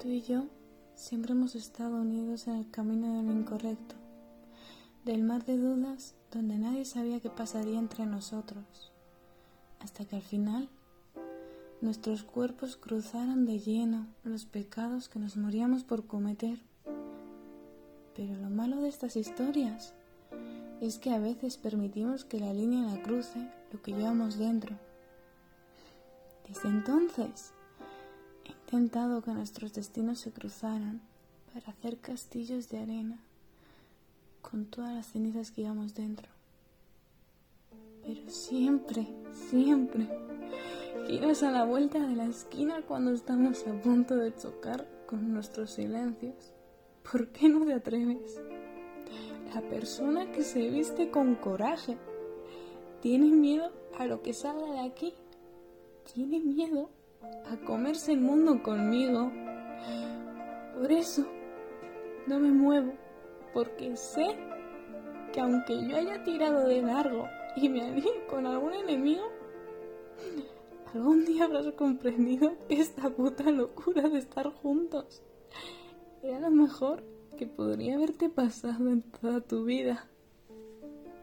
Tú y yo siempre hemos estado unidos en el camino del incorrecto, del mar de dudas donde nadie sabía qué pasaría entre nosotros, hasta que al final nuestros cuerpos cruzaron de lleno los pecados que nos moríamos por cometer. Pero lo malo de estas historias es que a veces permitimos que la línea la cruce lo que llevamos dentro. Desde entonces, he intentado que nuestros destinos se cruzaran para hacer castillos de arena con todas las cenizas que llevamos dentro. Pero siempre, siempre, giras a la vuelta de la esquina cuando estamos a punto de chocar con nuestros silencios. ¿Por qué no te atreves? La persona que se viste con coraje tiene miedo a lo que salga de aquí. Tiene miedo a comerse el mundo conmigo. Por eso no me muevo, porque sé que aunque yo haya tirado de largo y me alíe con algún enemigo, algún día habrás comprendido que esta puta locura de estar juntos era lo mejor que podría haberte pasado en toda tu vida.